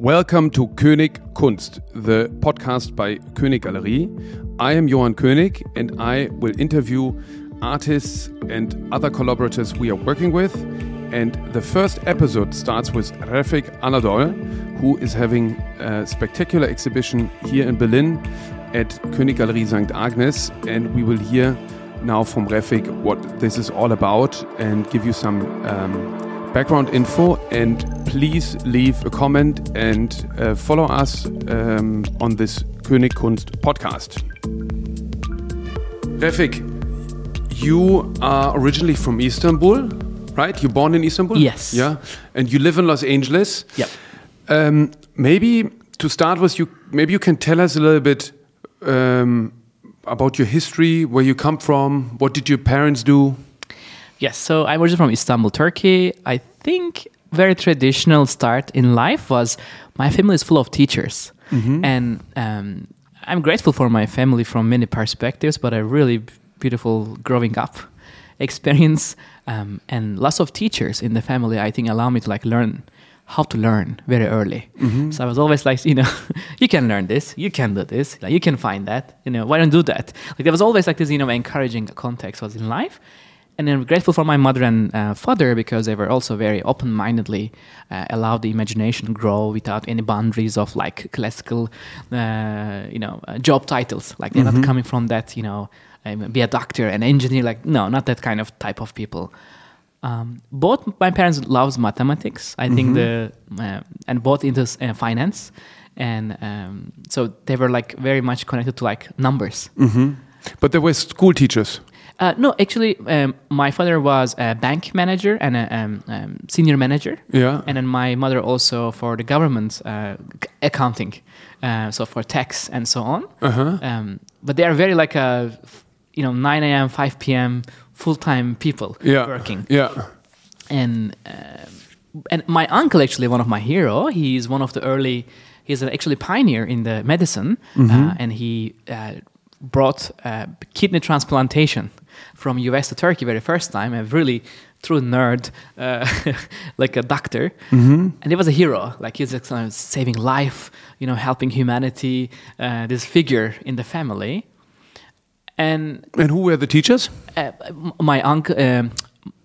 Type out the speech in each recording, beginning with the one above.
Welcome to König Kunst, the podcast by König Galerie. I am Johann König and I will interview artists and other collaborators we are working with. And the first episode starts with Refik Anadol, who is having a spectacular exhibition here in Berlin at König Galerie St. Agnes. And we will hear now from Refik what this is all about and give you some um, background info. And please leave a comment and uh, follow us um, on this König Kunst podcast. Refik, you are originally from Istanbul, right? You're born in Istanbul? Yes. Yeah. And you live in Los Angeles? Yep. Um, maybe to start with, you maybe you can tell us a little bit um, about your history, where you come from, what did your parents do? Yes, so I'm originally from Istanbul, Turkey. I think very traditional start in life was my family is full of teachers, and um, I'm grateful for my family from many perspectives. But a really beautiful growing up experience, um, and lots of teachers in the family. I think allow me to like learn how to learn very early. So I was always like, you know, you can learn this, you can do this, like, you can find that. You know, why don't do that? Like there was always like this, you know, encouraging context was in life. And I'm grateful for my mother and uh, father because they were also very open-mindedly uh, allowed the imagination to grow without any boundaries of like classical, uh, you know, uh, job titles. Like they're not coming from that, you know, um, be a doctor, an engineer. Like no, not that kind of type of people. Um, both my parents loves mathematics. I think the uh, and both into uh, finance, and um, so they were like very much connected to like numbers. But there were school teachers. Uh, no, actually, um, my father was a bank manager and a um, um, senior manager. Yeah. And then my mother also for the government uh, accounting, uh, so for tax and so on. Uh-huh. Um, but they are very like a, you know, 9 a.m., 5 p.m. full time people Yeah. working. Yeah. And um and my uncle actually one of my hero. He is one of the early. He's actually pioneer in the medicine, uh, and he uh, brought uh, kidney transplantation from U.S. to Turkey very first time. A really true nerd, uh, like a doctor, and he was a hero. Like he's just, uh, saving life, you know, helping humanity. Uh, this figure in the family, and And who were the teachers? uh, my uncle, um,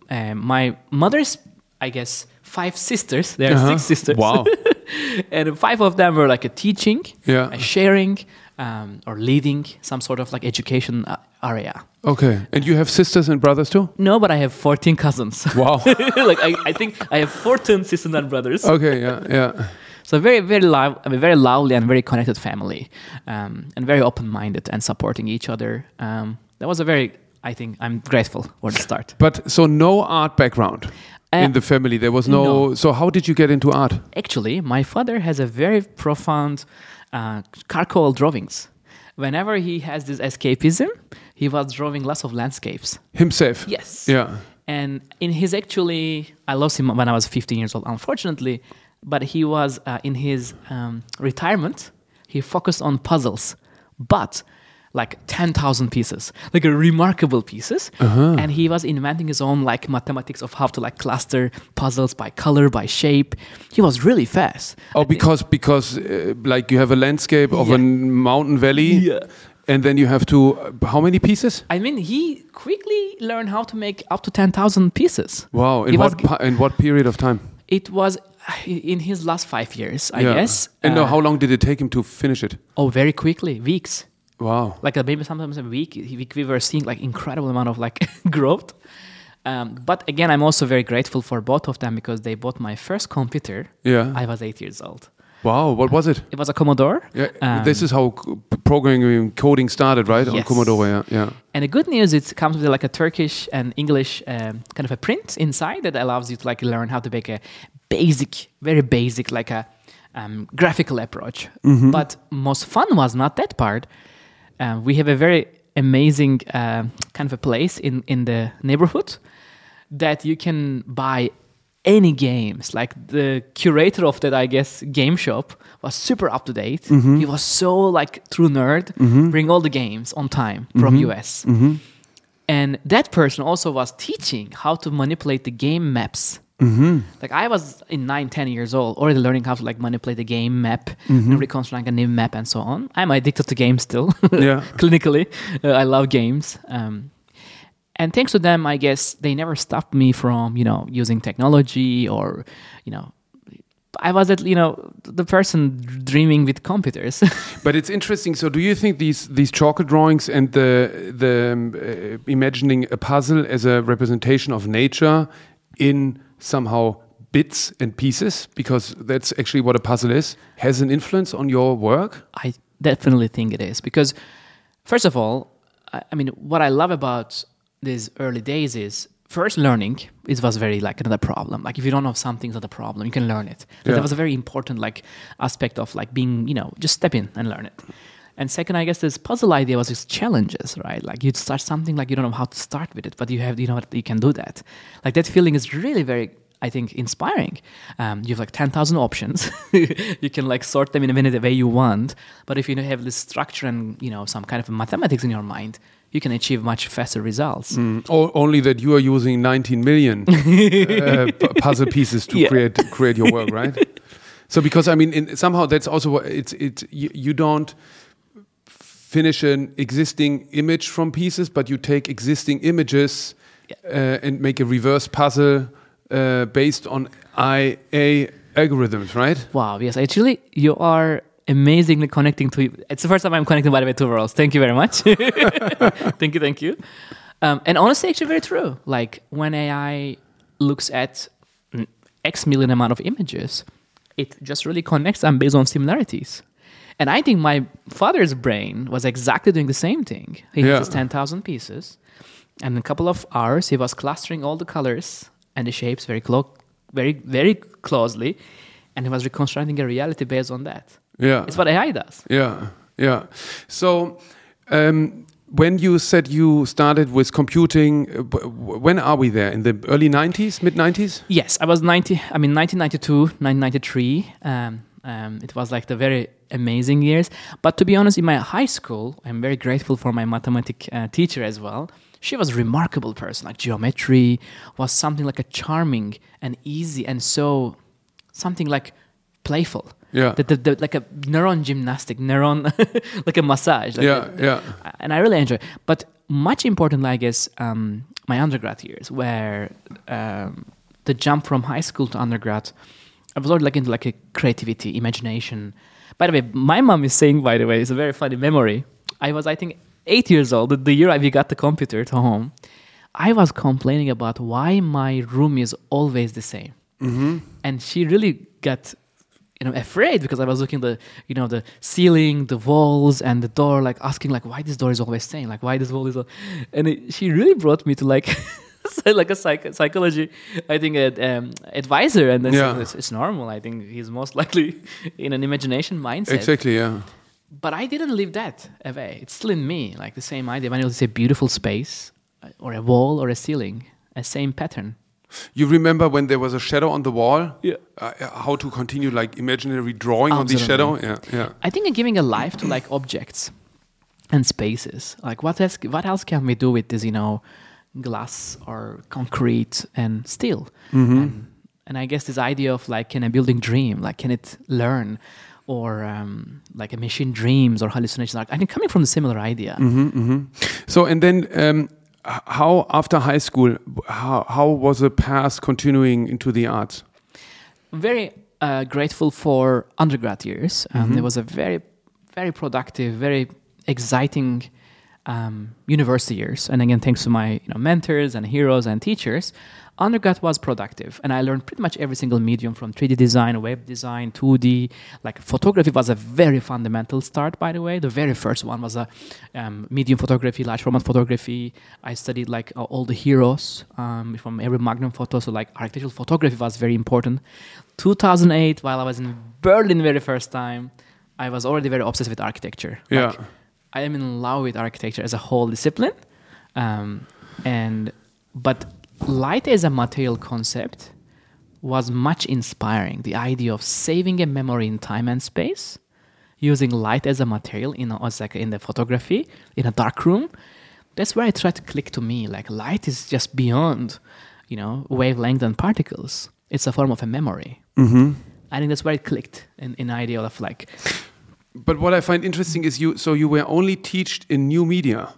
uh, my mother's, I guess, five sisters. There are Uh-huh. six sisters. Wow. and five of them were like a teaching, Yeah. a sharing, um, or leading some sort of like education uh, area. Okay. And you have sisters and brothers too? No, but I have 14 cousins. Wow. like I, I think I have 14 sisters and brothers. okay. Yeah. Yeah. So very, very live, I mean, very lovely and very connected family, um, and very open-minded and supporting each other. Um, that was a very, I think, I'm grateful for the start. But so no art background Uh, in the family. There was no, no. So how did you get into art? Actually, my father has a very profound uh, charcoal drawings. Whenever he has this escapism, he was drawing lots of landscapes. Himself. Yes. Yeah. And in his actually, I lost him when I was 15 years old, unfortunately. But he was uh, in his um, retirement. He focused on puzzles, but like 10,000 pieces, like remarkable pieces. And he was inventing his own like mathematics of how to like cluster puzzles by color, by shape. He was really fast. Oh, because because uh, like you have a landscape of Yeah. a mountain valley, Yeah. and then you have to uh, how many pieces? I mean, he quickly learned how to make up to 10,000 pieces. Wow! In He was what pa- in what period of time? It was in his last five years, I yeah. guess. And no, Uh, how long did it take him to finish it? Oh, very quickly, weeks. Wow. Like uh, maybe sometimes a week. We, we were seeing like incredible amount of like growth. Um, but again, I'm also very grateful for both of them because they bought my first computer. Yeah. I was eight years old. wow. What was it? It was a Commodore. Yeah. Um, this is how programming and coding started, right? On Yes. Commodore. Yeah. Yeah. And the good news, it comes with like a Turkish and English um, kind of a print inside that allows you to like learn how to make a basic, very basic, like a um, graphical approach. But most fun was not that part. Um, we have a very amazing uh, kind of a place in in the neighborhood that you can buy any games. Like the curator of that, I guess, game shop was super up to date. He was so like true nerd, bring all the games on time from US. And that person also was teaching how to manipulate the game maps Like I was in nine, ten years old, already learning how to like manipulate the game map, and reconstruct a new map, and so on. I'm addicted to games still. Yeah. clinically, uh, I love games. Um, and thanks to them, I guess they never stopped me from you know using technology or you know. I was at you know the person dreaming with computers. But it's interesting. So, do you think these these chalk drawings and the the um, uh, imagining a puzzle as a representation of nature in somehow bits and pieces, because that's actually what a puzzle is, has an influence on your work? I definitely think it is because, first of all, I, mean, what I love about these early days is first learning. It was very like another problem. Like if you don't know something, it's not a problem. You can learn it. Yeah. That was a very important like aspect of like being, you know, just step in and learn it. And second, I guess this puzzle idea was just challenges, right? Like you'd start something like you don't know how to start with it, but you have, you know, you can do that. Like that feeling is really very I think inspiring. Um, you have like ten thousand options. you can like sort them in a minute the way you want. But if you have this structure and you know some kind of mathematics in your mind, you can achieve much faster results. O- only that you are using 19 million uh, pu- puzzle pieces to Yeah. create create your work, right? so because I mean, in, somehow that's also what it's it's you, you don't finish an existing image from pieces, but you take existing images uh, and make a reverse puzzle uh, based on IA algorithms, right? Wow. Yes, actually, you are amazingly connecting to. It's the first time I'm connecting by the way two worlds. Thank you very much. thank you, thank you. Um, and honestly, actually, very true. Like when AI looks at X million amount of images, it just really connects them based on similarities. And I think my father's brain was exactly doing the same thing. He Yeah. has his 10,000 pieces, and in a couple of hours, he was clustering all the colors and the shapes very, clo- very, very closely, and he was reconstructing a reality based on that. Yeah. It's what AI does. Yeah, yeah. So, um, when you said you started with computing, uh, when are we there? In the early 90s, mid 90s? Yes, I was 90, I mean, 1992, 1993. Um, um, it was like the very amazing years. But to be honest, in my high school, I'm very grateful for my mathematic uh, teacher as well. She was a remarkable person. Like geometry was something like a charming and easy and so something like playful. Yeah. The, the, the, like a neuron gymnastic, neuron, like a massage. Like Yeah, a- yeah. and I really enjoy. it. But much importantly, I guess, um, my undergrad years, where um, the jump from high school to undergrad, I was already like into like a creativity, imagination. By the way, my mom is saying, by the way, it's a very funny memory. I was, I think, eight years old, the- year I we got the computer to home. I was complaining about why my room is always the same, mm-hmm. and she really got you know afraid because I was looking the you know the ceiling, the walls, and the door, like asking like why this door is always staying, like why this wall is, al-" and it, she really brought me to like. like a psych- psychology, I think, ad, um, advisor, and then Yeah. it's, it's normal. I think he's most likely in an imagination mindset. Exactly, yeah. But I didn't leave that away. It's still in me, like the same idea. When you say beautiful space, uh, or a wall, or a ceiling, a same pattern. You remember when there was a shadow on the wall? Yeah. Uh, how to continue like imaginary drawing on the shadow? Yeah, yeah. I think in giving a life to like objects and spaces. Like what else? What else can we do with this? You know, glass or concrete and steel. And, and I guess this idea of like, can a building dream? Like, can it learn? Or um, like a machine dreams or hallucinations. Like, I think coming from the similar idea. So, and then um, how, after high school, how, how was the path continuing into the arts? very uh, grateful for undergrad years. Um, It was a very, very productive, very exciting um, university years. And again, thanks to my you know, mentors and heroes and teachers, undergrad was productive. And I learned pretty much every single medium from 3D design, web design, 2D. Like photography was a very fundamental start, by the way. The very first one was a um, medium photography, large format photography. I studied like all the heroes um, from every Magnum photo. So like architectural photography was very important. 2008, while I was in Berlin very first time, I was already very obsessed with architecture. Yeah. Like, I am in love with architecture as a whole discipline, um, and but light as a material concept was much inspiring. The idea of saving a memory in time and space, using light as a material in a, like in the photography in a dark room. That's where I tried to click to me. Like light is just beyond, you know, wavelength and particles. It's a form of a memory. Mm-hmm. I think that's where it clicked in, in idea of like, But what I find interesting is you. So you were only taught in new media,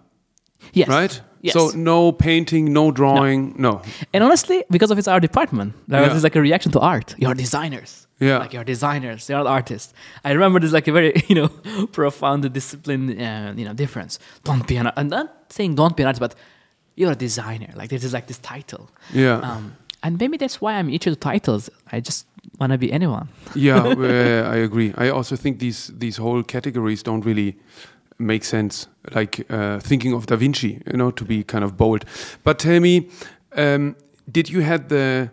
yes. right? Yes. So no painting, no drawing, no. And honestly, because of it's our department, there Yeah. was like a reaction to art. You're designers. Yeah. Like you're designers. You're artists. I remember there's like a very, you know, profound discipline, uh, you know, difference. Don't be an, I'm not saying don't be an artist, but you're a designer. Like this is like this title. Yeah. Um, and maybe that's why I'm itchy the titles. I just want to be anyone. yeah, uh, I agree. I also think these these whole categories don't really make sense. Like uh, thinking of Da Vinci, you know, to be kind of bold. But tell me, um, did you had the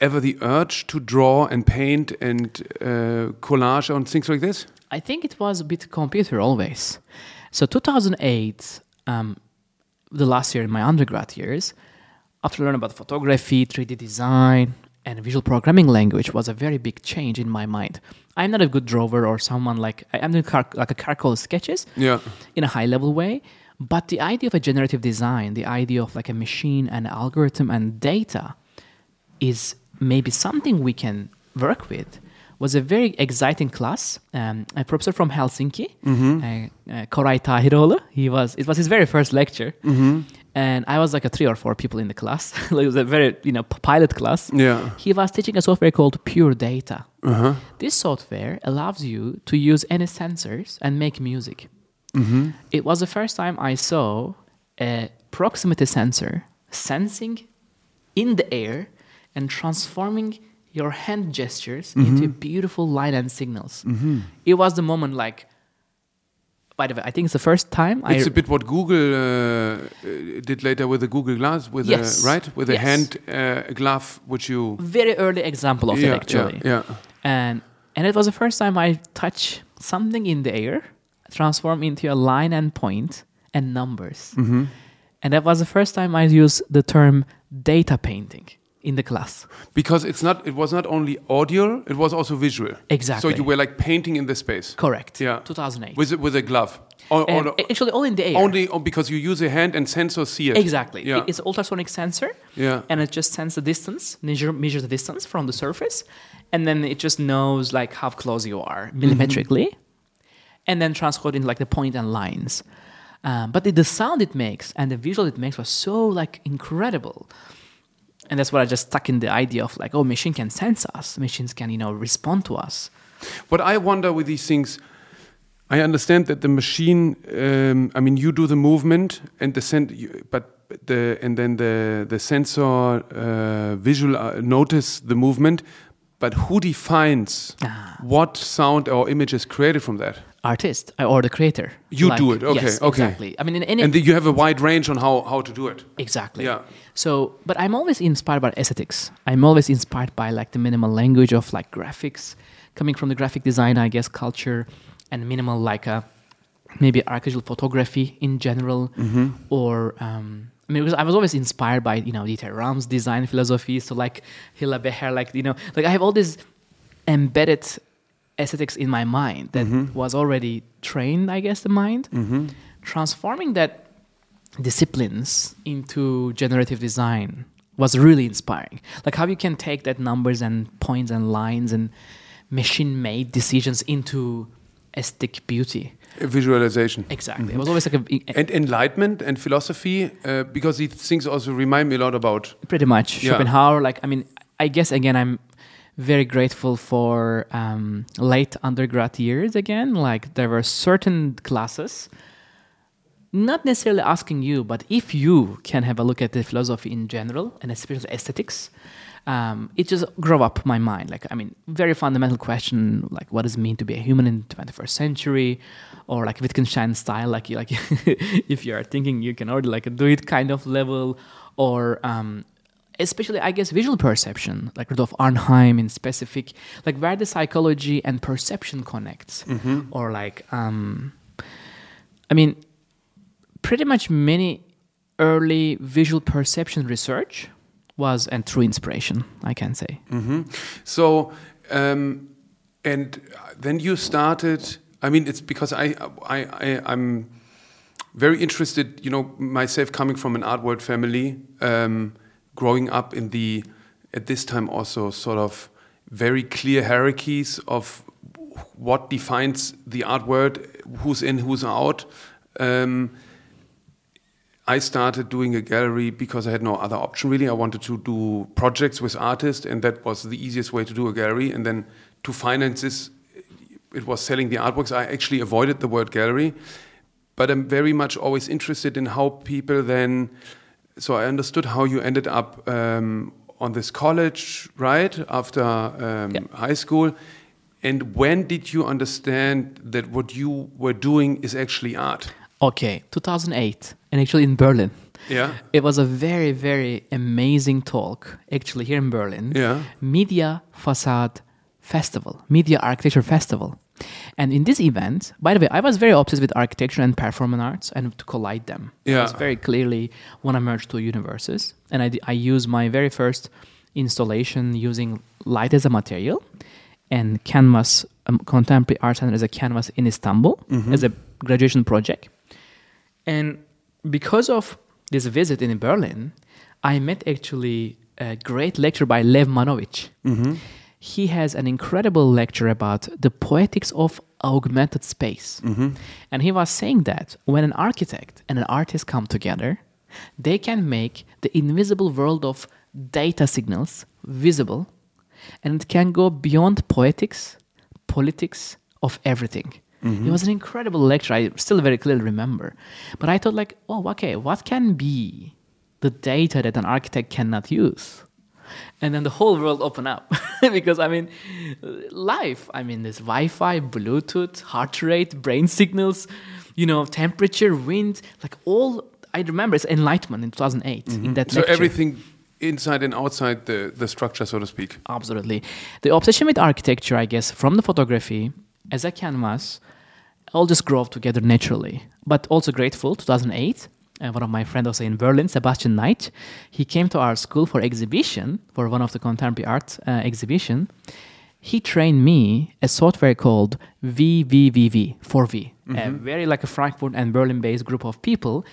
ever the urge to draw and paint and uh, collage and things like this? I think it was a bit computer always. So 2008, um, the last year in my undergrad years, after learning about photography, 3D design, and visual programming language was a very big change in my mind. I'm not a good drawer or someone like I- I'm doing car- like a car, charcoal sketches Yeah. in a high level way. But the idea of a generative design, the idea of like a machine and algorithm and data is maybe something we can work with was a very exciting class. Um, a professor from Helsinki, uh, uh, Koray Tahiroğlu, he was, it was his very first lecture. And I was like a three or four people in the class. like it was a very, you know, pilot class. Yeah. He was teaching a software called Pure Data. Uh-huh. This software allows you to use any sensors and make music. Mm-hmm. It was the first time I saw a proximity sensor sensing in the air and transforming your hand gestures mm-hmm. into beautiful line and signals. Mm-hmm. It was the moment like, by the way, I think it's the first time It's I a bit what Google uh, uh, did later with the Google Glass, with Yes. a, right, with a hand uh, glove, which you very early example of yeah, it actually. yeah, and and it was the first time I touch something in the air, transform into a line and point and numbers. Mm-hmm. And that was the first time I used the term data painting in the class. because it's not. It was not only audio; it was also visual. Exactly. So you were like painting in the space. Correct. Yeah. 2008. With it with a glove. Or, or And actually, all in the air. only because you use a hand and sensor see it. Exactly. Yeah. It's an ultrasonic sensor. Yeah. And it just sends the distance, measure measures the distance from the surface, and then it just knows like how close you are millimetrically, and then transcode into like the point and lines. Um, but the, the sound it makes and the visual it makes was so like incredible. And that's what I just stuck in the idea of like, oh, machine can sense us. Machines can, you know, respond to us. What I wonder with these things, I understand that the machine. Um, I mean, you do the movement and the sen- but the and then the the sensor uh, visual uh, notice the movement, but who defines Ah. what sound or image is created from that? Artist uh, or the creator. You do it, okay, yes, okay. Exactly. I mean, in any And you have a wide range on how how to do it. Exactly. Yeah. So, but I'm always inspired by aesthetics. I'm always inspired by like the minimal language of like graphics, coming from the graphic design, I guess, culture, and minimal like a maybe architectural photography in general, or um, I mean, because I was always inspired by you know Dieter Rams' design philosophy. So like Hilla Becher, like you know, like I have all these embedded aesthetics in my mind that mm-hmm. was already trained, I guess, the mind, mm-hmm. transforming that disciplines into generative design was really inspiring. Like how you can take that numbers and points and lines and machine made decisions into aesthetic beauty. Visualization. Exactly. It mm-hmm. was always like a, And enlightenment and philosophy, uh, because these things also remind me a lot about. pretty much Yeah. Schopenhauer. Like, I mean, I guess again, I'm very grateful for um, late undergrad years. Again, like there were certain classes, not necessarily asking you, but if you can have a look at the philosophy in general and especially aesthetics. Um, it just grew up my mind. Like, I mean, very fundamental question, like what does it mean to be a human in the 21st century, or like Wittgenstein style, like you, like if you are thinking you can already like do it kind of level, or um, especially I guess visual perception, like Rudolf Arnheim in specific, like where the psychology and perception connects, or like um, I mean, pretty much many early visual perception research was and true inspiration, I can say. So, um, and then you started. I mean, it's because I, I, I, I'm very interested. You know, myself coming from an art world family, um, growing up in the at this time also sort of very clear hierarchies of what defines the art world, who's in, who's out. Um, I started doing a gallery because I had no other option really. I wanted to do projects with artists, and that was the easiest way to do a gallery. And then to finance this, it was selling the artworks. I actually avoided the word gallery, but I'm very much always interested in how people then. So I understood how you ended up um, on this college, right after um, Yeah. high school. And when did you understand that what you were doing is actually art? Okay, 2008, and actually in Berlin. Yeah. It was a very, very amazing talk, actually, here in Berlin. Yeah. Media Facade Festival, Media Architecture Festival. And in this event, by the way, I was very obsessed with architecture and performance arts and to collide them. Yeah. I was very clearly want to merge two universes. And I, I used my very first installation using light as a material and canvas, um, contemporary art center as a canvas in Istanbul as a graduation project. And because of this visit in Berlin, I met actually a great lecture by Lev Manovich. He has an incredible lecture about the poetics of augmented space. Mm-hmm. And he was saying that when an architect and an artist come together, they can make the invisible world of data signals visible and it can go beyond poetics, politics of everything. Mm-hmm. It was an incredible lecture. I still very clearly remember. But I thought, like, oh, okay, what can be the data that an architect cannot use? And then the whole world opened up because I mean, life. I mean, there's Wi-Fi, Bluetooth, heart rate, brain signals, you know, temperature, wind, like all. I remember it's enlightenment in 2008 in mm-hmm. that So lecture. everything inside and outside the, the structure, so to speak. Absolutely. The obsession with architecture, I guess, from the photography as a canvas, all just grow up together naturally. But also grateful, 2008, uh, one of my friends also in Berlin, Sebastian Knight, he came to our school for exhibition, for one of the contemporary art uh, exhibition. He trained me a software called VVVV, 4V, a very like a Frankfurt and Berlin-based group of people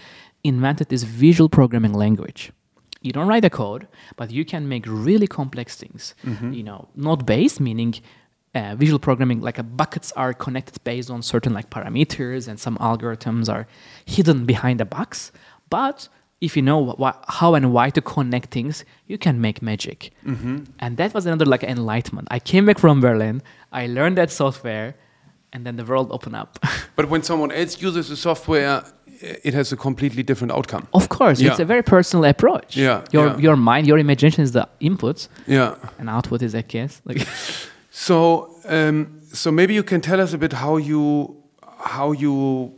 invented this visual programming language you don't write a code, but you can make really complex things. You know, node based, meaning uh, visual programming, like uh, buckets are connected based on certain like parameters, and some algorithms are hidden behind the box. But if you know wh- how and why to connect things, you can make magic. And that was another like enlightenment. I came back from Berlin, I learned that software, and then the world opened up. But when someone else uses the software, it has a completely different outcome. of course, it's a very personal approach. Yeah, your yeah. your mind, your imagination is the input. Yeah. and output is I guess like So, um, so maybe you can tell us a bit how you how you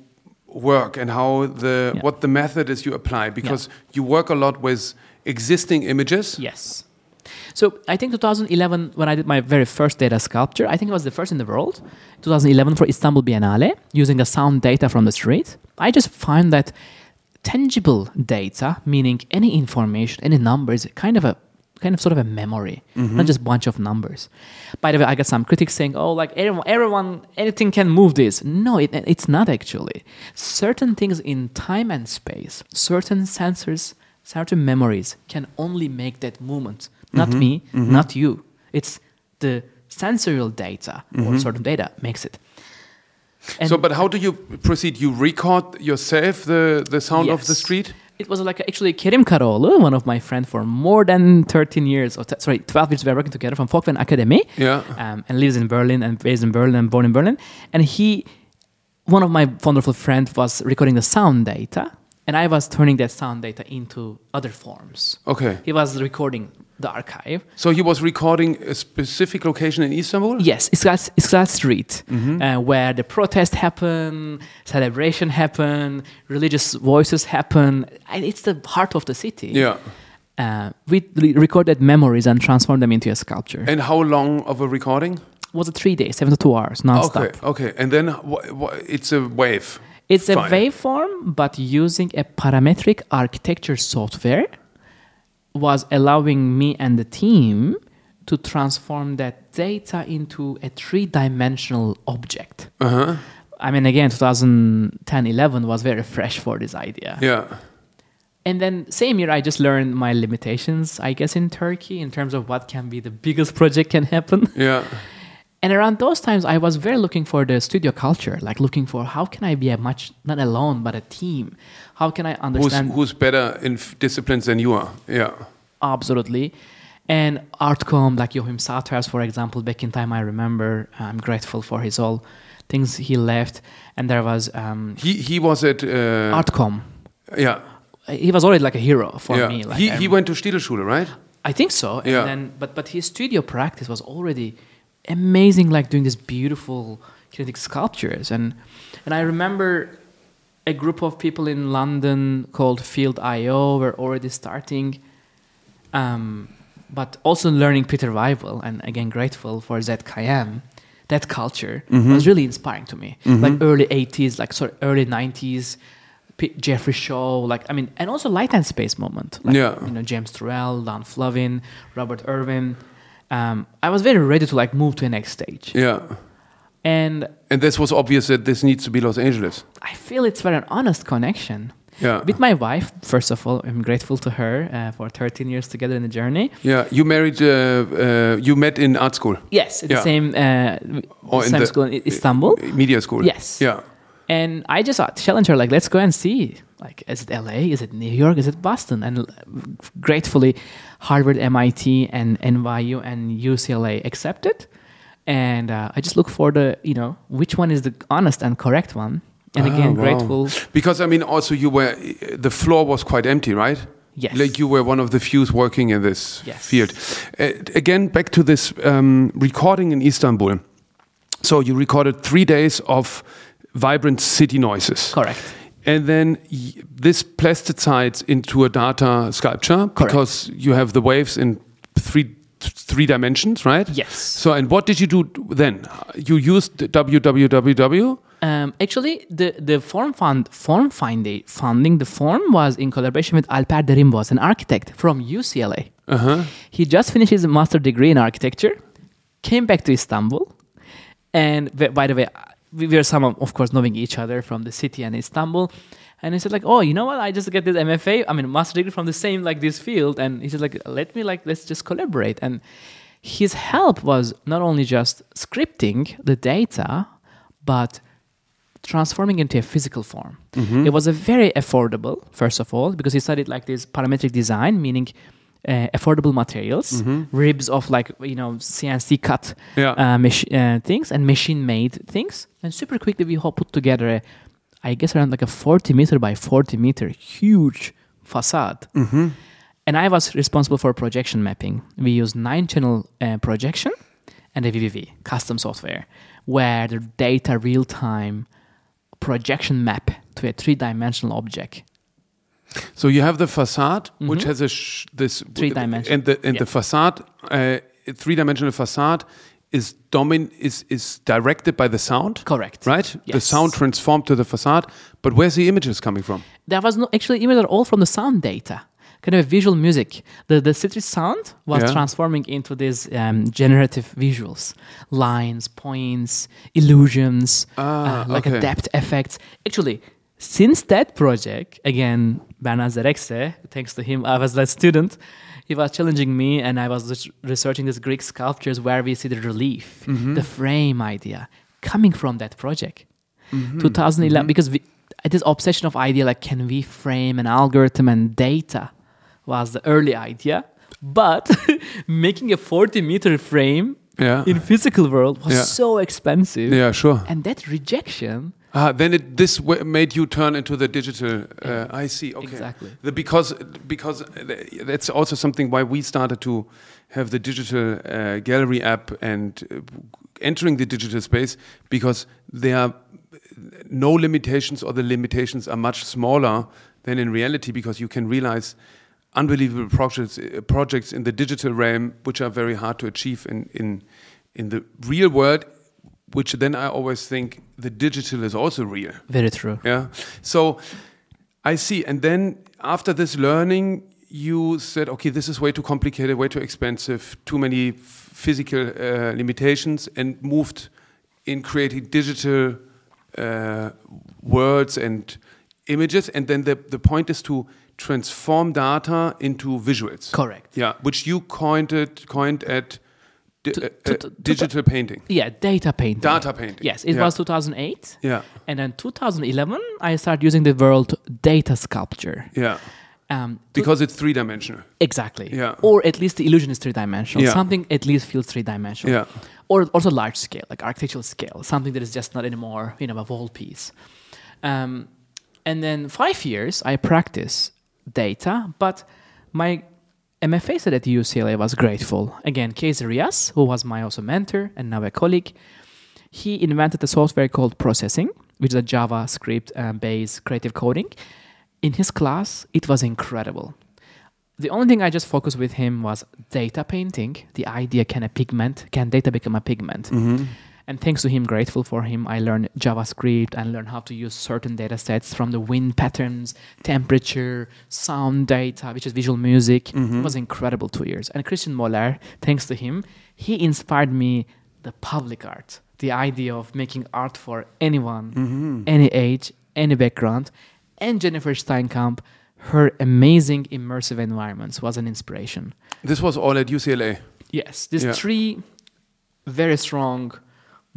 work and how the Yeah. what the method is you apply because you work a lot with existing images. yes. So I think 2011 when I did my very first data sculpture, I think it was the first in the world. 2011 for Istanbul Biennale, using the sound data from the street. I just find that tangible data, meaning any information, any numbers, kind of a kind of sort of a memory, not mm-hmm. just bunch of numbers. By the way, I got some critics saying, "Oh, like everyone, everyone anything can move this." No, it, it's not actually. Certain things in time and space, certain sensors, certain memories can only make that movement. Not mm-hmm. me, mm-hmm. not you. It's the sensorial data or certain data makes it. And- so, but how do you proceed? You record yourself the the sound of the street. It was like actually Kerim Karaoğlu, one of my friends for more than 13 years, or t- sorry, 12 years we are working together from Folkman Academy. Yeah. Um, and lives in Berlin and based in Berlin and born in Berlin. And he, one of my wonderful friends was recording the sound data and I was turning that sound data into other forms. Okay. He was recording the archive. So he was recording a specific location in Istanbul. Yes, Istiklal, Istiklal Street, Mm-hmm. uh, where the protest happen, celebration happen, religious voices happen. And it's the heart of the city. Yeah. Uh, we re- recorded memories and transformed them into a sculpture. And how long of a recording? was it three days, 72 hours, non-stop. Okay. Okay. And then wh- wh- it's a wave. It's a waveform, but using a parametric architecture software was allowing me and the team to transform that data into a three-dimensional object. Uh huh. I mean, again, 2010, 11 was very fresh for this idea. Yeah. And then same year, I just learned my limitations, I guess, in Turkey in terms of what can be the biggest project can happen. Yeah. And around those times, I was very looking for the studio culture, like looking for how can I be a much not alone but a team. How can I understand who's better in f- disciplines than you are? Yeah. absolutely? And Artcom, like Joachim Sauter, for example, back in time, I remember. I'm grateful for his all things he left. And there was um, He he was at uh, Artcom. yeah He was already like a hero for yeah. me. Like he he went to Städelschule, right? I think so. And Yeah. then, but but his studio practice was already amazing, like doing these beautiful kinetic sculptures. And and I remember a group of people in London called Field IO were already starting, um, but also learning Peter Weibel. And again, grateful for ZKM. That culture Mm-hmm. was really inspiring to me. Like early 80s, like sorry, early 90s. P- Jeffrey Shaw, like I mean, and also light and space moment. Like, Yeah. you know James Turrell, Dan Flavin, Robert Irwin. Um, I was very ready to like move to the next stage, Yeah. and And this was obvious that this needs to be Los Angeles. I feel it's very an honest connection. Yeah. With my wife, first of all, I'm grateful to her uh, for 13 years together in the journey. Yeah. You married. Uh, uh, you met in art school Yes, Yeah. the same uh, or in same the school in Istanbul. media school. Yes. Yeah. And I just challenged her, like, let's go and see. Like, is it LA? Is it New York? Is it Boston? And gratefully, Harvard, MIT, and NYU and UCLA accepted. And uh, I just look for the, you know, which one is the honest and correct one. And Ah, again, wow. grateful. Because I mean, also you were the floor was quite empty, right? Yes. Like you were one of the few working in this Yes. field. Uh, again, back to this um, recording in Istanbul. So you recorded three days of vibrant city noises. Correct. And then this plasticides into a data sculpture because you have the waves in three three dimensions, right? Yes. So and what did you do then? You used www. Um, actually, the, the form fund form finding funding the form was in collaboration with Alper Derinbogaz, an architect from UCLA. Uh-huh. He just finished his master degree in architecture, came back to Istanbul, and by the way, we were some of, course knowing each other from the city and Istanbul. And he said like, oh, you know what? I just get this MFA. I mean, master degree from the same like this field. And he said like, let me like let's just collaborate. And his help was not only just scripting the data, but transforming into a physical form. Mm-hmm. It was a very affordable, first of all, because he studied like this parametric design, meaning uh, affordable materials, ribs of like you know CNC cut Yeah. uh, mach- uh, things and machine made things, and super quickly we all put together a, I guess around like a forty meter by forty meter huge facade. And I was responsible for projection mapping. We use nine channel uh, projection and a VVVV custom software where the data real time projection map to a three dimensional object. So you have the facade, which has a sh- this Mm-hmm. Three dimension. and the and Yeah. the facade, uh, three dimensional facade is domin is is directed by the sound. Correct. Right. The sound transformed to the facade, but where's the images coming from? There was no actually images are all from the sound data. Kind of visual music. The the city sound was Yeah. transforming into these um, generative visuals, lines, points, illusions, Ah, uh, like okay. a depth effects. Actually, since that project, again, Zerekse, thanks to him, I was that student. He was challenging me, and I was researching these Greek sculptures where we see the relief, Mm-hmm. the frame idea coming from that project. Mm-hmm. 2011 because we, this obsession of idea like can we frame an algorithm and data was the early idea but making a 40 meter frame Yeah. in physical world was Yeah. so expensive Yeah, sure. and that rejection Ah, then it this w- made you turn into the digital. Uh, I see. Okay. Exactly. The, because because that's also something why we started to have the digital uh, gallery app and uh, entering the digital space because there are no limitations or the limitations are much smaller than in reality because you can realize unbelievable projects uh, projects in the digital realm which are very hard to achieve in in in the real world which then I always think the digital is also real. very true Yeah. So I see. And then after this learning, you said, okay, this is way too complicated, way too expensive, too many physical uh, limitations, and moved in creating digital uh, worlds and images, and then the, the point is to transform data into visuals. Correct. Yeah, which you coined it, coined at To- uh, to- uh, to- digital painting. Yeah, data painting. Data painting. Yes, it Yeah. was 2008. Yeah, And then 2011, I started using the word data sculpture. yeah, Um, because it's three dimensional. exactly. Yeah. Or at least the illusion is three dimensional. Yeah. Something at least feels three dimensional. Yeah. Or also large scale, like architectural scale. Something that is just not anymore, you know, a wall piece. Um, and then five years, I practice data, but my MFA study at UCLA was grateful. Again, Casey Reas, who was my also mentor and now a colleague, he invented a software called Processing, which is a JavaScript uh, based creative coding. In his class, it was incredible. The only thing I just focused with him was data painting. The idea can a pigment, can data become a pigment? And thanks to him, grateful for him, I learned JavaScript and learned how to use certain data sets from the wind patterns, temperature, sound data, which is visual music. It mm-hmm. was incredible two years. And Christian Moller, thanks to him, he inspired me the public art, the idea of making art for anyone, mm-hmm. any age, any background. And Jennifer Steinkamp, her amazing immersive environments was an inspiration. This was all at UCLA. Yes, these Yeah. three very strong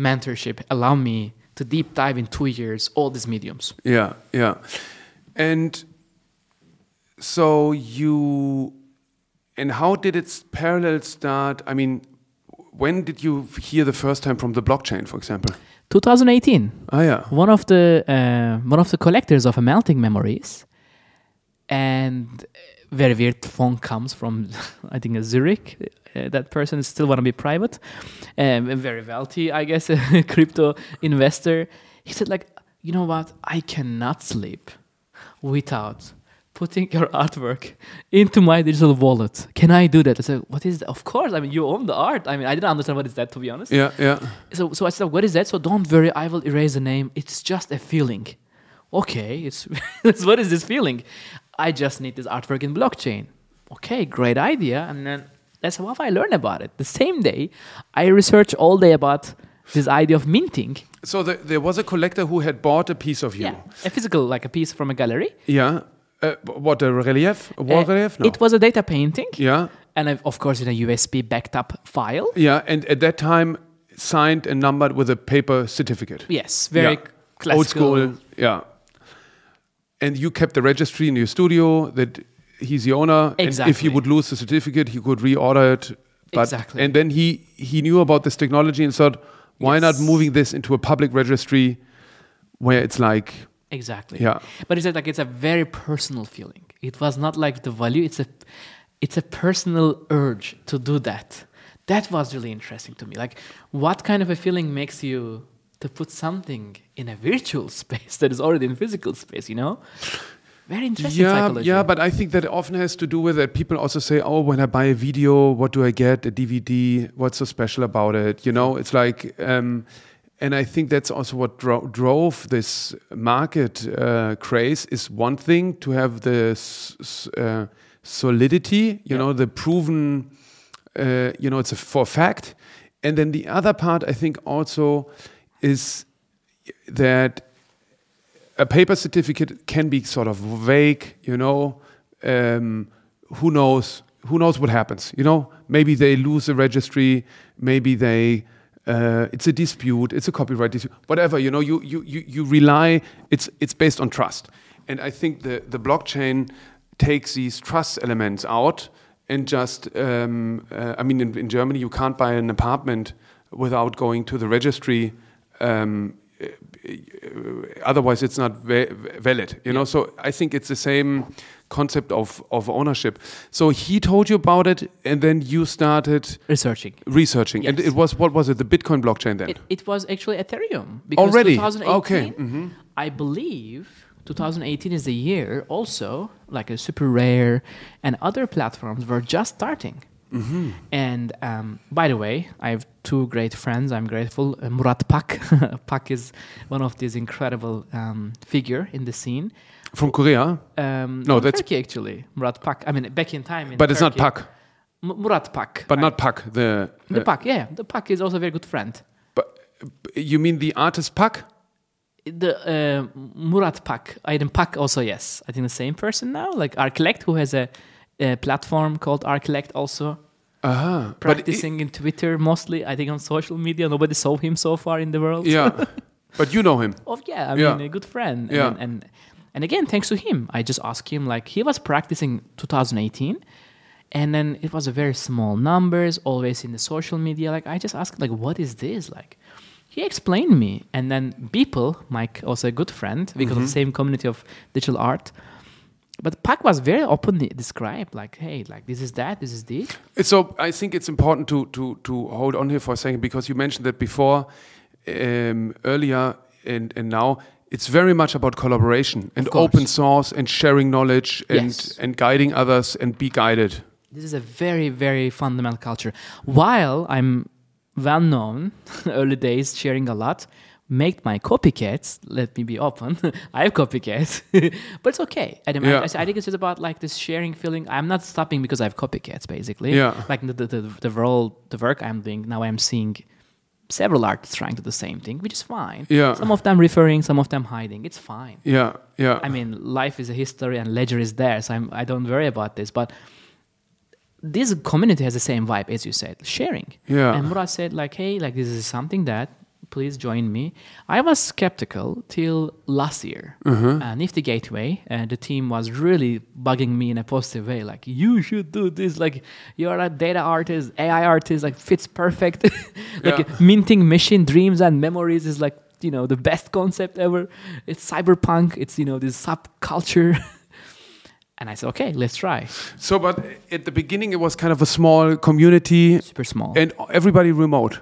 mentorship allow me to deep dive in two years all these mediums. Yeah, yeah. And so you, and how did its parallel start? I mean, when did you hear the first time from the blockchain, for example? 2018, Ah, yeah. one of the uh, one of the collectors of a melting memories, and very weird phone comes from I think a Zurich. Uh, that person still want to be private, um, very wealthy, I guess, a crypto investor. He said, like, you know what? I cannot sleep without putting your artwork into my digital wallet. Can I do that? I said, what is that? Of course. I mean, you own the art. I mean, I didn't understand what is that, to be honest. Yeah, yeah. So, so I said, what is that? So don't worry, I will erase the name. It's just a feeling. Okay, it's what is this feeling? I just need this artwork in blockchain. Okay, great idea. And then that's how I learned about it. The same day, I researched all day about this idea of minting. So the, there was a collector who had bought a piece of you. Yeah, a physical, like a piece from a gallery. Yeah. Uh, what, a relief? A wall Uh, relief? No. It was a data painting. yeah. And of course, in a USB backed up file. Yeah, and at that time, signed and numbered with a paper certificate. Yes, very Yeah. classical. Old school, yeah. And you kept the registry in your studio that he's the owner. And if he would lose the certificate, he could reorder it. But, Exactly. And then he, he knew about this technology and thought, why not moving this into a public registry where it's like, Exactly. Yeah. But he said like it's a very personal feeling. It was not like the value. It's a, it's a personal urge to do that. That was really interesting to me. Like, what kind of a feeling makes you to put something in a virtual space that is already in physical space? You know, very interesting yeah, psychology. yeah, but I think that often has to do with that. People also say, "Oh, when I buy a video, what do I get? A DVD? What's so special about it?" You know, it's like, um, and I think that's also what dro- drove this market uh, craze. Is one thing to have the s- s- uh, solidity, you Yeah. know, the proven, uh, you know, it's a for fact, and then the other part, I think, also is that a paper certificate can be sort of vague, you know. Um, who knows? Who knows what happens? You know, maybe they lose the registry. Maybe they. Uh, it's a dispute. It's a copyright dispute. Whatever. You know, you you you, you rely. It's it's based on trust, and I think the the blockchain takes these trust elements out and just. Um, uh, I mean, in, in Germany, you can't buy an apartment without going to the registry. Um, otherwise it's not va- valid you know so i think it's the same concept of, of ownership so he told you about it and then you started researching. researching and it was what was it the bitcoin blockchain then It, it was actually Ethereum. Because Already? 2018, Okay, mhm. I believe 2018 is the year also, like a SuperRare and other platforms were just starting. Mm-hmm. And um, by the way, I have two great friends. I'm grateful. Uh, Murat Pak. Pak is one of these incredible um, figure in the scene. from korea Um, No, that's- Turkey actually. Murat Pak. I mean, back in time. In but it's not pak M- Murat Pak. but right. not pak the, the uh, Pak. Yeah, the Pak is also a very good friend. but you mean the artist pak the uh, Murat Pak, Aydın Pak also yes. I think the same person now, like Archillect, who has a, a platform called Archillect also. Uh-huh. Practicing in Twitter mostly, I think on social media. Nobody saw him so far in the world. yeah. but you know him. Oh yeah, I Yeah. mean a good friend. Yeah. And, and and again, thanks to him, I just asked him like he was practicing 2018, and then it was a very small numbers, always in the social media. Like I just asked like, what is this like? He explained me, and then Beeple, Mike, also a good friend because of the same community of digital art. But Pak was very openly described, like, hey, like this is that, this is this. So I think it's important to to to hold on here for a second because you mentioned that before, um, earlier, and and now it's very much about collaboration and open source and sharing knowledge and Yes. and guiding others and be guided. This is a very, very fundamental culture. While I'm well known, early days sharing a lot, make my copycats. Let me be open. I have copycats, but it's okay. Moment, Yeah. I think it's just about like this sharing feeling. I'm not stopping because I have copycats. Basically, Yeah. Like the the, the, the role, the work I'm doing now, I'm seeing several artists trying to do the same thing, which is fine. Yeah. Some of them referring, some of them hiding. It's fine. Yeah, yeah. I mean, life is a history and ledger is there, so I'm, I don't worry about this. But this community has the same vibe as you said, sharing. Yeah. And Murat said, like, hey, like this is something that please join me. I was skeptical till last year. Mm-hmm. Uh, Nifty Gateway, uh, the team was really bugging me in a positive way. Like, you should do this. Like, you're a data artist, AI artist. Like, fits perfect. like, Yeah. minting machine dreams and memories is like you know the best concept ever. It's cyberpunk. It's you know this subculture. and I said, okay, let's try. So, but at the beginning, it was kind of a small community Super small, and everybody remote.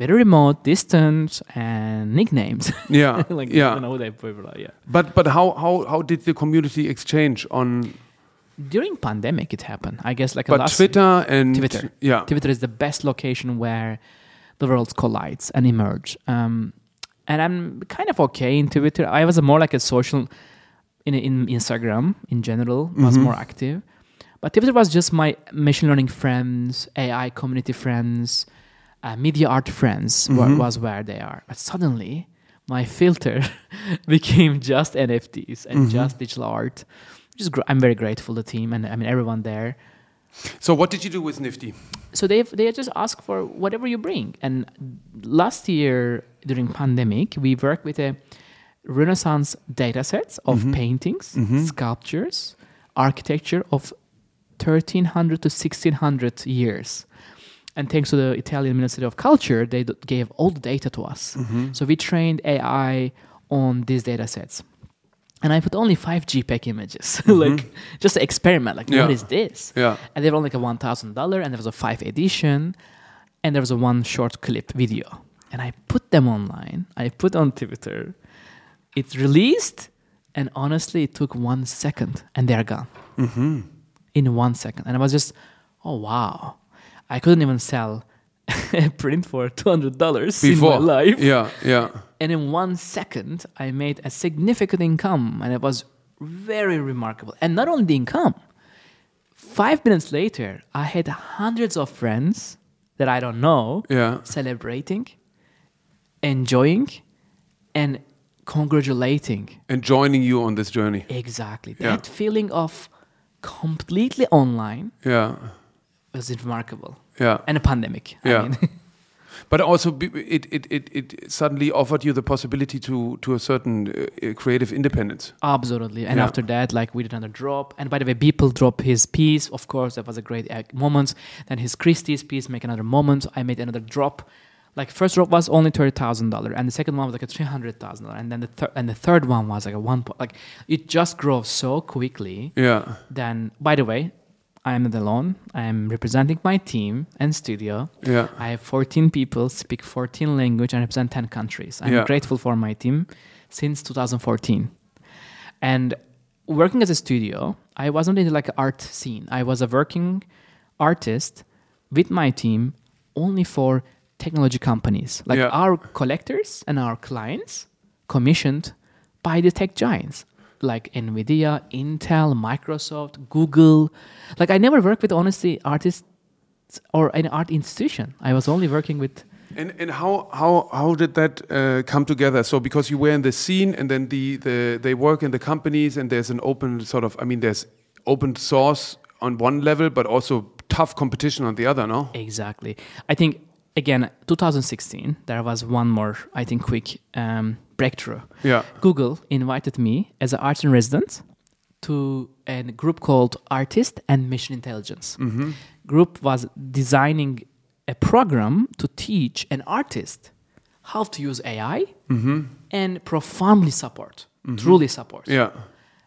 Very remote, distant, and nicknames. Yeah, like yeah. Don't know they. Yeah. But but how how how did the community exchange on? During pandemic, it happened. I guess like a But last Twitter and Twitter. Yeah, Twitter is the best location where the worlds collides and emerge. Um, and I'm kind of okay in Twitter. I was more like a social in in Instagram in general was more active, but Twitter was just my machine learning friends, AI community friends, uh, media art friends wa- mm-hmm. was where they are. But suddenly, my filter became just NFTs and mm-hmm. just digital art. Gr- I'm very grateful to the team and I mean everyone there. So what did you do with Nifty? so they they just ask for whatever you bring. And last year during pandemic we worked with a renaissance data sets of mm-hmm. paintings sculptures architecture of 1300 to 1600 years and thanks to the italian ministry of culture they d- gave all the data to us. So we trained ai on these data sets and i put only five jpeg images. Like just to experiment like Yeah. what is this? Yeah, and they were like a one thousand dollar, and there was a five edition, and there was a one short clip video, and I put them online. I put on Twitter. It released, and honestly, it took one second, and they're gone. Mm-hmm. in one second, and I was just, oh wow, I couldn't even sell a print for two hundred dollars in my life, Yeah, yeah. and in one second, I made a significant income, and it was very remarkable. And not only the income, five minutes later, I had hundreds of friends that I don't know Yeah. celebrating, enjoying, and congratulating. And joining you on this journey. Exactly. Yeah. That feeling of completely online Yeah, was remarkable. yeah. And a pandemic. Yeah. I mean, But also, it, it, it, it suddenly offered you the possibility to to a certain uh, creative independence. Absolutely. And Yeah. after that, like we did another drop. And by the way, people drop his piece. Of course, that was a great uh, moment. Then his Christie's piece make another moment. I made another drop. Like first drop was only thirty thousand dollar, and the second one was like a three hundred thousand dollar, and then the third and the third one was like a one. Po- like it just grows so quickly. Yeah, Then, by the way, I am not alone. I am representing my team and studio. yeah, I have 14 people, speak 14 language, and represent 10 countries. I'm Yeah. grateful for my team since 2014. And working as a studio, I wasn't in like an art scene. I was a working artist with my team only for technology companies. Like Yeah. our collectors and our clients commissioned by the tech giants like Nvidia, Intel, Microsoft, Google. Like I never worked with honestly artists or an art institution. I was only working with And and how how how did that uh, come together? So because you were in the scene, and then the the they work in the companies, and there's an open sort of I mean there's open source on one level, but also tough competition on the other. No. Exactly. I think again, 2016, there was one more I think quick um, breakthrough. Yeah. Google invited me as an artist in resident to a group called Artist and Machine Intelligence. Mm-hmm. Group was designing a program to teach an artist how to use AI mm-hmm. and profoundly support, mm-hmm. truly support. Yeah.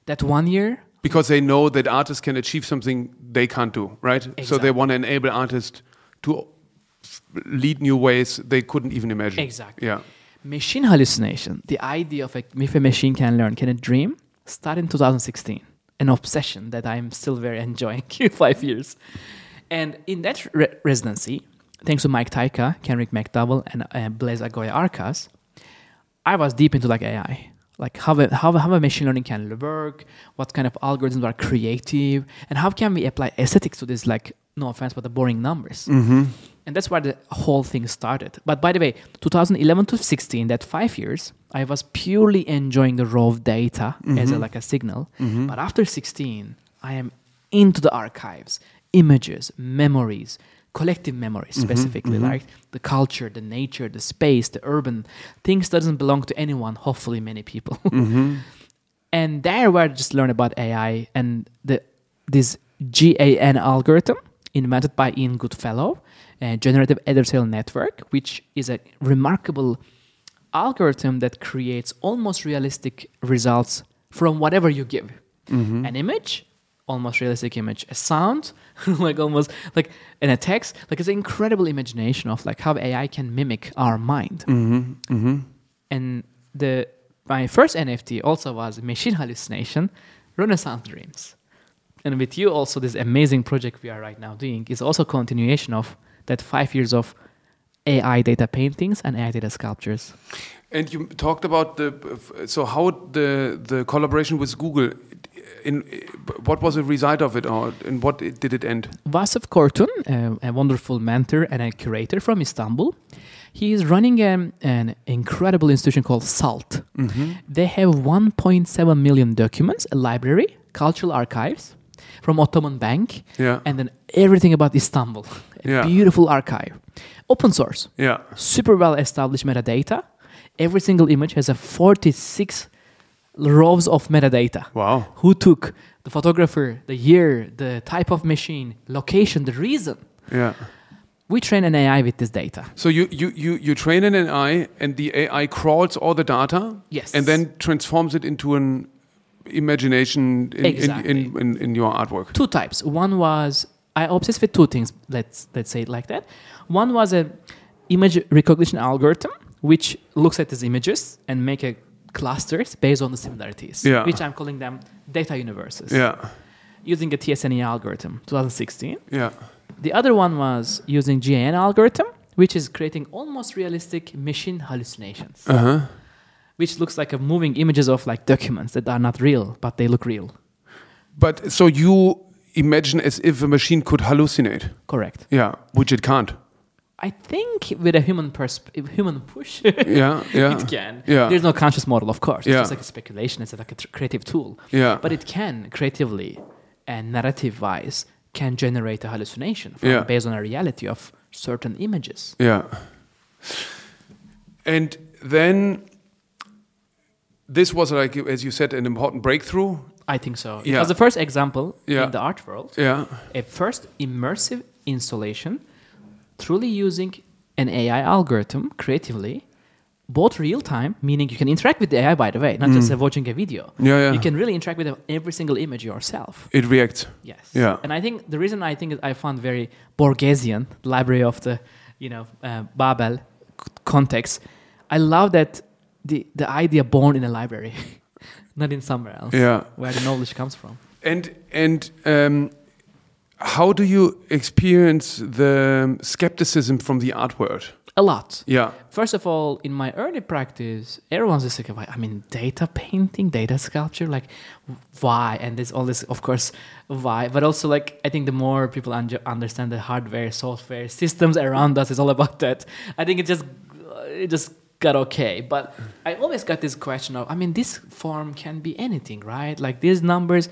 That one year, Because they know that artists can achieve something they can't do, right? So they want to enable artists to lead new ways they couldn't even imagine. Exactly. Yeah. Machine hallucination, the idea of a, if a machine can learn, can it dream, started in 2016. An obsession that I'm still very enjoying five years. And in that re- residency, thanks to Mike Tyka, Kenric McDowell, and uh, Blaise Agüera y Arcas, I was deep into like AI. Like how a, how, how a machine learning can work, what kind of algorithms are creative, and how can we apply aesthetics to this, like, no offense, but the boring numbers. And that's where the whole thing started. But by the way, 2011 to 16, that five years, I was purely enjoying the raw data as a, mm-hmm. like a signal. Mm-hmm. But after 16, I am into the archives, images, memories, collective memories mm-hmm. specifically, like the culture, the nature, the space, the urban things doesn't belong to anyone. Hopefully, many people. and there where I just learned about AI and the this GAN algorithm invented by Ian Goodfellow, a generative adversarial network, which is a remarkable algorithm that creates almost realistic results from whatever you give. Mm-hmm. An image, almost realistic image. A sound, like almost like and a text, like it's an incredible imagination of like how AI can mimic our mind mm-hmm. Mm-hmm. and the my first NFT also was machine hallucination, Renaissance Dreams. And with you also this amazing project we are right now doing is also continuation of that five years of AI data paintings and AI data sculptures. And you talked about the so how the the collaboration with Google. In what was the result of it, or in what did it end? Vasif Kortun, uh, a wonderful mentor and a curator from Istanbul, he is running um, an incredible institution called SALT. They have 1.7 million documents, a library, cultural archives from Ottoman Bank, Yeah. and then everything about Istanbul. A Yeah. beautiful archive. Open source, Yeah. super well established metadata. Every single image has a 46 rows of metadata Wow. who took the photographer, the year, the type of machine, location, the reason. Yeah. We train an AI with this data. So you, you, you, you train an AI and the AI crawls all the data Yes. and then transforms it into an imagination in, Exactly. in, in, in, in your artwork. Two types. One was I obsessed with two things. Let's let's say it like that. One was a image recognition algorithm which looks at these images and make a clusters based on the similarities, Yeah. which I'm calling them data universes. Yeah. Using a t-SNE algorithm, 2016. Yeah. The other one was using GAN algorithm, which is creating almost realistic machine hallucinations, Uh huh. Which looks like a moving images of like documents that are not real, but they look real. But so you imagine as if a machine could hallucinate. Correct. Yeah. Which it can't. I think with a human persp- human push, Yeah. Yeah. it can. Yeah. There's no conscious model, of course. Yeah. It's just like a speculation. It's like a creative tool. Yeah. But it can creatively and narrative-wise can generate a hallucination from, Yeah. based on a reality of certain images. Yeah. And then this was like, as you said, an important breakthrough. I think so. It Yeah. was the first example Yeah. in the art world, Yeah. a first immersive installation, truly using an AI algorithm creatively, both real time, meaning you can interact with the AI, by the way, not just uh, watching a video. Mm. Yeah, yeah. You can really interact with every single image yourself. It reacts. Yes. Yeah. And I think the reason I think I found very Borgesian, library of the, you know, uh, Babel context. I love that the the idea born in a library, not in somewhere else. Yeah. Where the knowledge comes from. And and um, how do you experience the skepticism from the art world? a lot. Yeah. First of all, in my early practice, everyone's just like, I mean, data painting, data sculpture, like, why? And there's all this, of course, why? But also, like, I think the more people un- understand the hardware, software, systems around us, it's all about that. I think it just, it just got okay. But I always got this question of, I mean, this form can be anything, right? Like these numbers,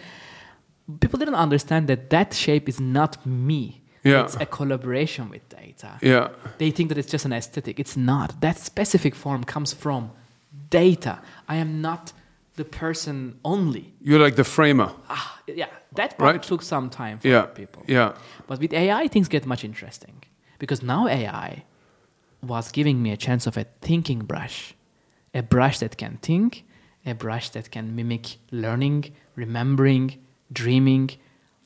people didn't understand that that shape is not me. Yeah. It's a collaboration with data. Yeah. They think that it's just an aesthetic. It's not. That specific form comes from data. I am not the person only. You're like the framer. Ah, yeah, that part Right. took some time for Yeah. people. Yeah. But with AI, things get much interesting because now AI was giving me a chance of a thinking brush, a brush that can think, a brush that can mimic learning, remembering, dreaming.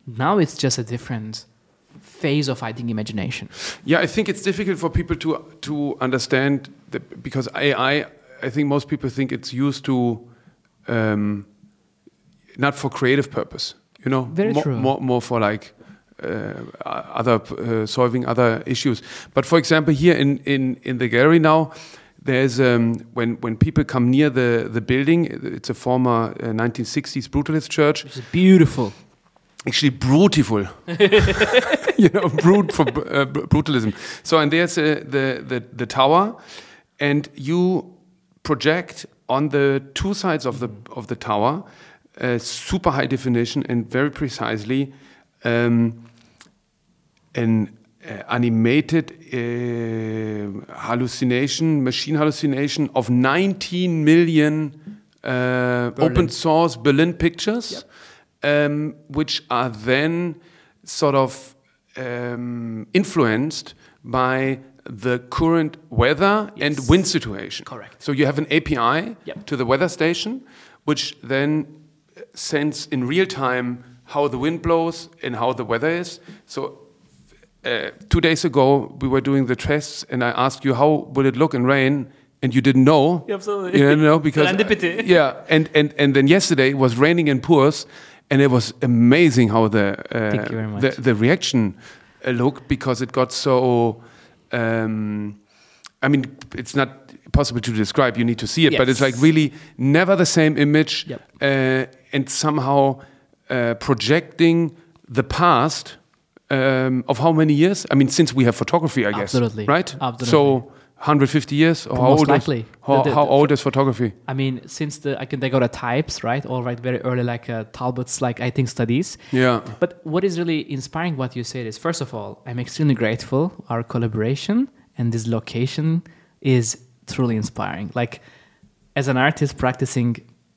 Now it's just a different phase of I think imagination. Yeah, I think it's difficult for people to to understand that because AI. I think most people think it's used to um, not for creative purpose. You know, Very more, true. More, more for like other uh, solving other issues. But for example, here in in in the gallery now. There's um, when when people come near the the building. It's a former uh, 1960s brutalist church It's beautiful. actually brutiful. you know, brute for uh, brutalism. So, and there's uh, the, the the tower, and you project on the two sides of the of the tower, uh, super high definition and very precisely, um, an uh, animated uh, hallucination, machine hallucination of 19 million uh, open source Berlin pictures, um, which are then sort of um, influenced by the current weather and wind situation. Correct. So you have an API Yep. to the weather station, which then sends in real time how the wind blows and how the weather is. So uh, two days ago we were doing the tests, and I asked you how will it look in rain, and you didn't know. Absolutely. You didn't know because Serendipity. yeah, and and and then yesterday it was raining in Pours, and it was amazing how the uh, Thank you very the the reaction uh, looked because it got so. Um, I mean, it's not possible to describe. You need to see it, but it's like really never the same image, Yep. uh, and somehow uh, projecting the past um, of how many years? I mean, since we have photography, I guess. Absolutely. Right. Absolutely. So 150 years, or how Most old? likely. Is, how, The- the- how the- old is photography? I mean, since the I can daguerreotypes, right? All right, very early, like uh, Talbot's, like I think studies. Yeah. But what is really inspiring what you said is, first of all, I'm extremely grateful. Our collaboration and this location is truly inspiring. Like, as an artist practicing,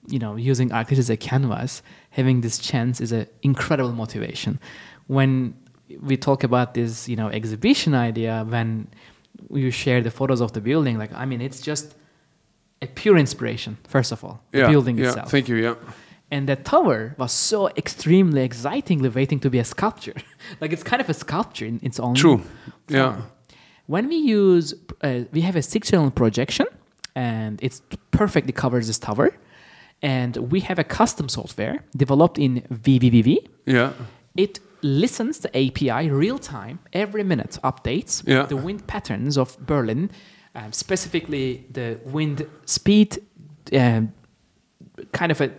you know, using architecture as a canvas, having this chance is an incredible motivation. When we talk about this, you know, exhibition idea, when you share the photos of the building, like, I mean, it's just a pure inspiration, first of all, the yeah. building yeah. itself. Thank you. Yeah. And that tower was so extremely excitingly waiting to be a sculpture. like it's kind of a sculpture in its own. True. form. Yeah. When we use, uh, we have a six-channel projection, and it perfectly covers this tower. And we have a custom software developed in VVVV. Yeah. It listens the API real time, every minute updates Yeah. the wind patterns of Berlin, um, specifically the wind speed, um, kind of a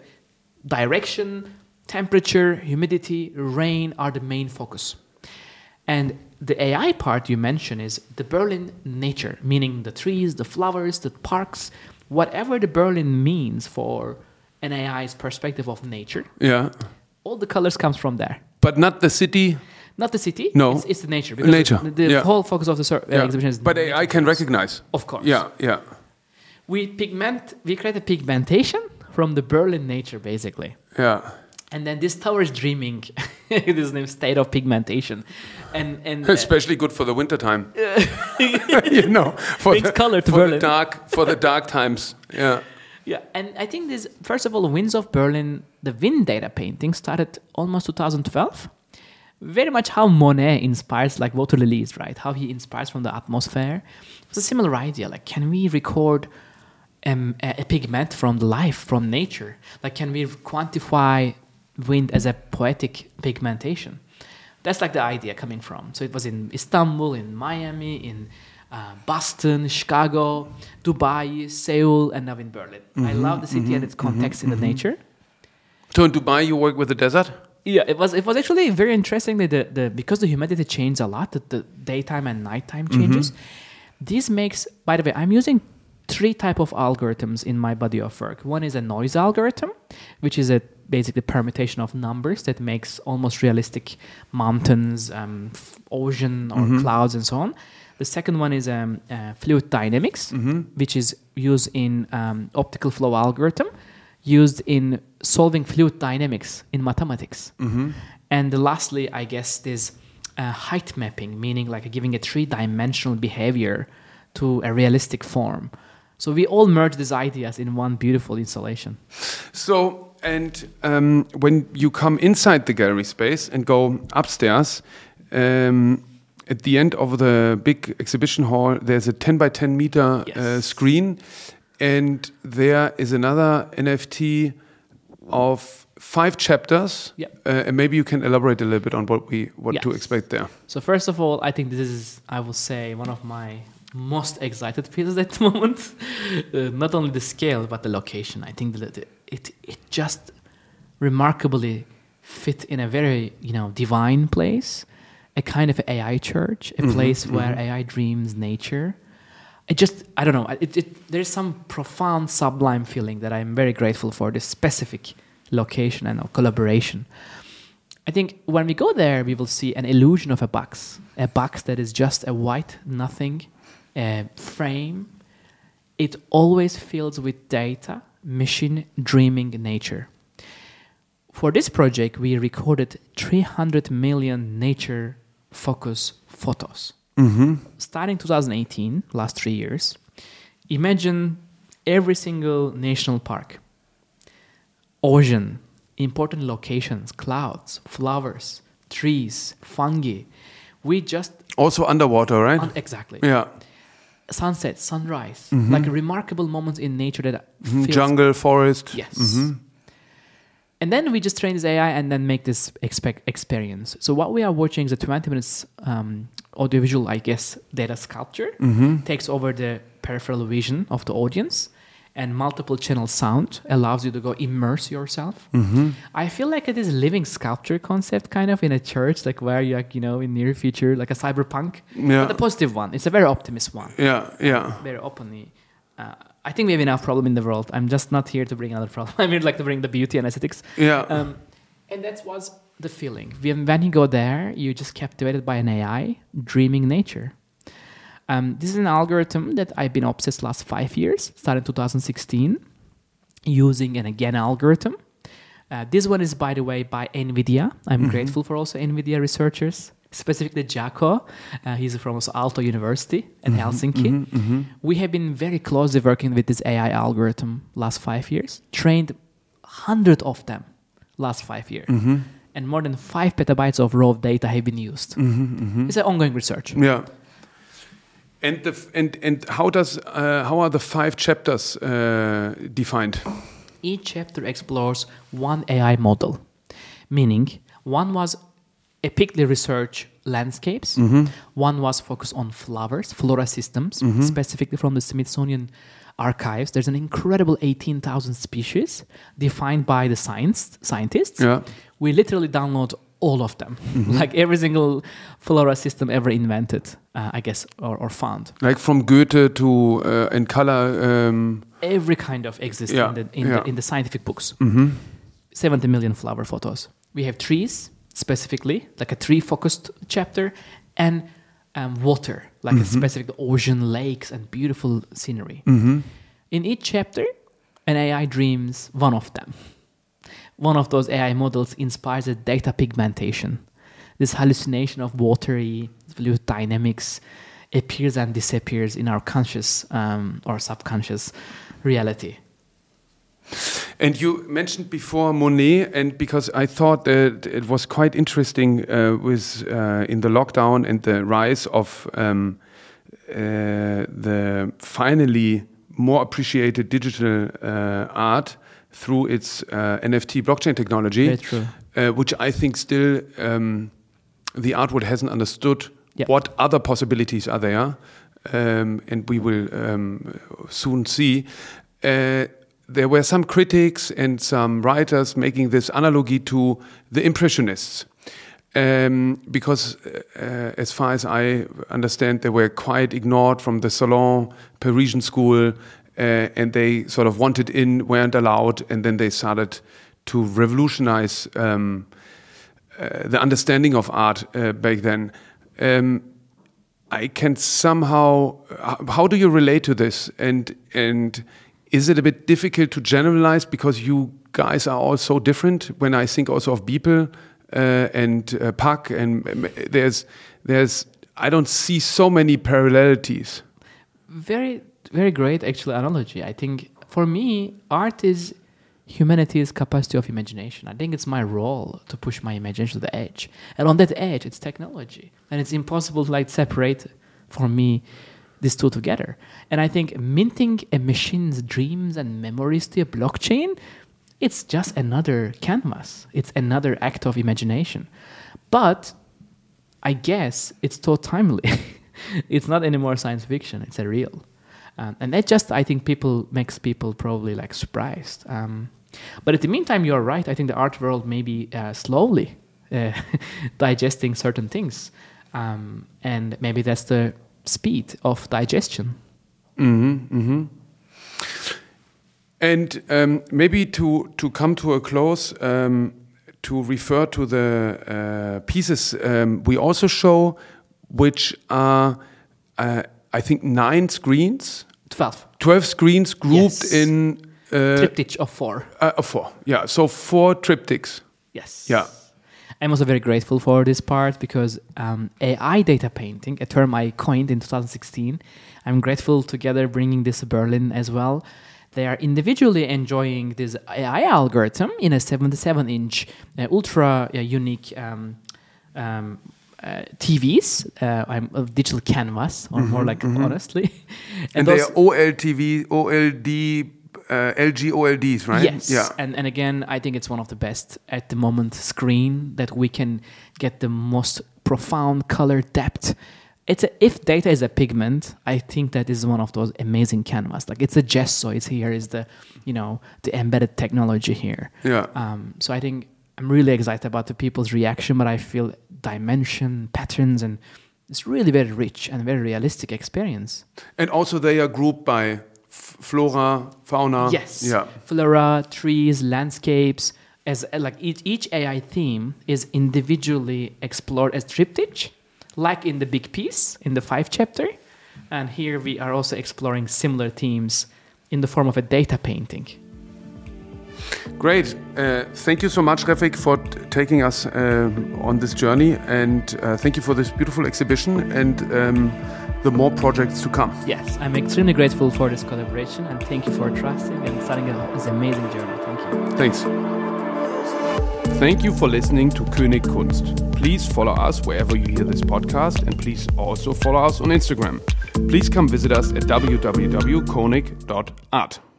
direction, temperature, humidity, rain are the main focus. And the AI part you mentioned is the Berlin nature, meaning the trees, the flowers, the parks, whatever the Berlin means for an AI's perspective of nature. Yeah. All the colors comes from there. But not the city. Not the city. No. it's, it's the nature. Nature, The, the yeah. whole focus of the sur- uh, Yeah. exhibition is. But nature I can recognize. Of course. Yeah. Yeah. We pigment. We create a pigmentation from the Berlin nature, basically. Yeah. And then this tower is dreaming. this name state of pigmentation, and and uh, Especially good for the winter time. you know, for the, color to for the dark for the dark times. Yeah. Yeah, and I think this first of all, Winds of Berlin, the wind data painting started almost 2012. Very much how Monet inspires, like water lilies, right? How he inspires from the atmosphere. It's a similar idea. Like, can we record um, a, pigment from the life, from nature? Like, can we quantify wind as a poetic pigmentation? That's like the idea coming from. So it was in Istanbul, in Miami, in uh, Boston, Chicago, Dubai, Seoul, and now in Berlin. I love the city and its context in the nature. So in Dubai, you work with the desert. Yeah, it was it was actually very interesting that the, the because the humidity changes a lot, that the daytime and nighttime changes. This makes by the way, I'm using three type of algorithms in my body of work. One is a noise algorithm, which is a basically permutation of numbers that makes almost realistic mountains, um, ocean or clouds and so on. The second one is um, uh, fluid dynamics, which is used in um, optical flow algorithm, used in solving fluid dynamics in mathematics. And lastly, I guess this uh, height mapping, meaning like giving a three-dimensional behavior to a realistic form. So we all merge these ideas in one beautiful installation. So, and um, when you come inside the gallery space and go upstairs, um, at the end of the big exhibition hall, there's a 10 by 10 meter uh, screen, and there is another NFT of five chapters. Yeah. Uh, and maybe you can elaborate a little bit on what we what to expect there. So first of all, I think this is, I will say, one of my most excited pieces at the moment. Uh, not only the scale, but the location. I think that it it just remarkably fit in a very you know divine place, a kind of AI church, a place where AI dreams nature. It just I don't know. It, it, there's some profound sublime feeling that I'm very grateful for this specific location and collaboration. I think when we go there, we will see an illusion of a box, a box that is just a white nothing uh, frame. It always fills with data, machine dreaming nature. For this project, we recorded 300 million nature focus photos. Mm-hmm. Starting 2018, last three years, imagine every single national park, ocean, important locations, clouds, flowers, trees, fungi. We just Also underwater, right? un- exactly yeah. sunset, sunrise, mm-hmm. like remarkable moments in nature that mm-hmm. feels Jungle, forest. Yes. And then we just train this AI and then make this expect experience. So what we are watching is a 20 minutes um, audiovisual, I guess, data sculpture takes over the peripheral vision of the audience, and multiple channel sound allows you to go immerse yourself. I feel like it is living sculpture concept, kind of in a church, like where you, like, you know, in near future, like a cyberpunk, Yeah. but a positive one. It's a very optimist one Yeah, yeah. very openly. Uh, I think we have enough problem in the world. I'm just not here to bring another problem. I'm here like to bring the beauty and aesthetics. Yeah. Um, and that was the feeling. When you go there, you just captivated by an AI dreaming nature. Um, this is an algorithm that I've been obsessed last five years, started in 2016, using an GAN algorithm. Uh, this one is, by the way, by NVIDIA. I'm grateful for also NVIDIA researchers, specifically Jaakko. Uh, he's from also Aalto University in Helsinki. We have been very closely working with this AI algorithm last five years, trained hundred of them last five years, and more than five petabytes of raw data have been used. It's an ongoing research. Yeah. And the f- and and how does uh, how are the five chapters uh, defined? Each chapter explores one AI model, meaning one was epically research landscapes, one was focused on flowers, flora systems, specifically from the Smithsonian archives. There's an incredible 18,000 species defined by the science scientists. Yeah. We literally download all of them, like every single flora system ever invented, uh, I guess, or, or found. Like from Goethe to uh, in color. Um, every kind of exists Yeah, in, the, in, yeah. the, in the scientific books. 70 million flower photos. We have trees, specifically, like a tree focused chapter, and um, water, like a specific ocean, lakes, and beautiful scenery. In each chapter, an AI dreams one of them. One of those AI models inspires a data pigmentation. This hallucination of watery fluid dynamics appears and disappears in our conscious um, or subconscious reality. And you mentioned before Monet, and because I thought that it was quite interesting uh, with uh, in the lockdown and the rise of um, uh, the finally more appreciated digital uh, art through its uh, NFT blockchain technology. Uh, which I think still um, the art world hasn't understood Yeah. what other possibilities are there. um, and we will um, soon see. Uh, there were some critics and some writers making this analogy to the Impressionists. Um, because, uh, as far as I understand, they were quite ignored from the Salon Parisian school, uh, and they sort of wanted in, weren't allowed, and then they started to revolutionize um, uh, the understanding of art uh, back then. Um, I can somehow. How do you relate to this? And and is it a bit difficult to generalize because you guys are all so different? When I think also of Beeple uh, and uh, Pak, and there's there's I don't see so many parallelities. Very very great actual analogy. I think for me, art is humanity's capacity of imagination. I think it's my role to push my imagination to the edge. And on that edge, it's technology. And it's impossible to like separate for me these two together. And I think minting a machine's dreams and memories to a blockchain, it's just another canvas. It's another act of imagination. But I guess it's so timely. it's not anymore science fiction. It's a real. Um, and that just, I think, people makes people probably like surprised. Um, but in the meantime, you're right. I think the art world may be uh, slowly uh, digesting certain things, um, and maybe that's the speed of digestion. Mm-hmm, mm-hmm. And um, maybe to to come to a close, um, to refer to the uh, pieces um, we also show, which are, uh, I think, nine screens. Twelve. Twelve screens grouped Yes. in uh, Triptych of four. uh, uh, four. Yeah, so four triptychs. Yes. Yeah. I'm also very grateful for this part because um, AI data painting, a term I coined in 2016, I'm grateful together bringing this to Berlin as well. They are individually enjoying this AI algorithm in a 77 inch uh, ultra uh, unique um, um, uh, TVs, uh, I'm a digital canvas, or more like honestly. And, those- they are OLTV, OLED, uh, LG OLEDs, right? Yes. Yeah. And and again, I think it's one of the best at the moment screen that we can get the most profound color depth. It's a, if data is a pigment, I think that is one of those amazing canvas. Like it's a gesso. It's here is the, you know, the embedded technology here. Yeah. Um, so I think I'm really excited about the people's reaction, but I feel dimension, patterns, and it's really very rich and very realistic experience. And also they are grouped by flora, fauna. Yes. Yeah. Flora, trees, landscapes. As like each, each AI theme is individually explored as triptych, like in the big piece in the five chapter, and here we are also exploring similar themes in the form of a data painting. Great. Uh, thank you so much, Refik, for t- taking us uh, on this journey. And uh, thank you for this beautiful exhibition and um, the more projects to come. Yes, I'm extremely grateful for this collaboration and thank you for trusting and starting this amazing journey. Thank you. Thanks. Thank you for listening to König Kunst. Please follow us wherever you hear this podcast and please also follow us on Instagram. Please come visit us at www.konig.art.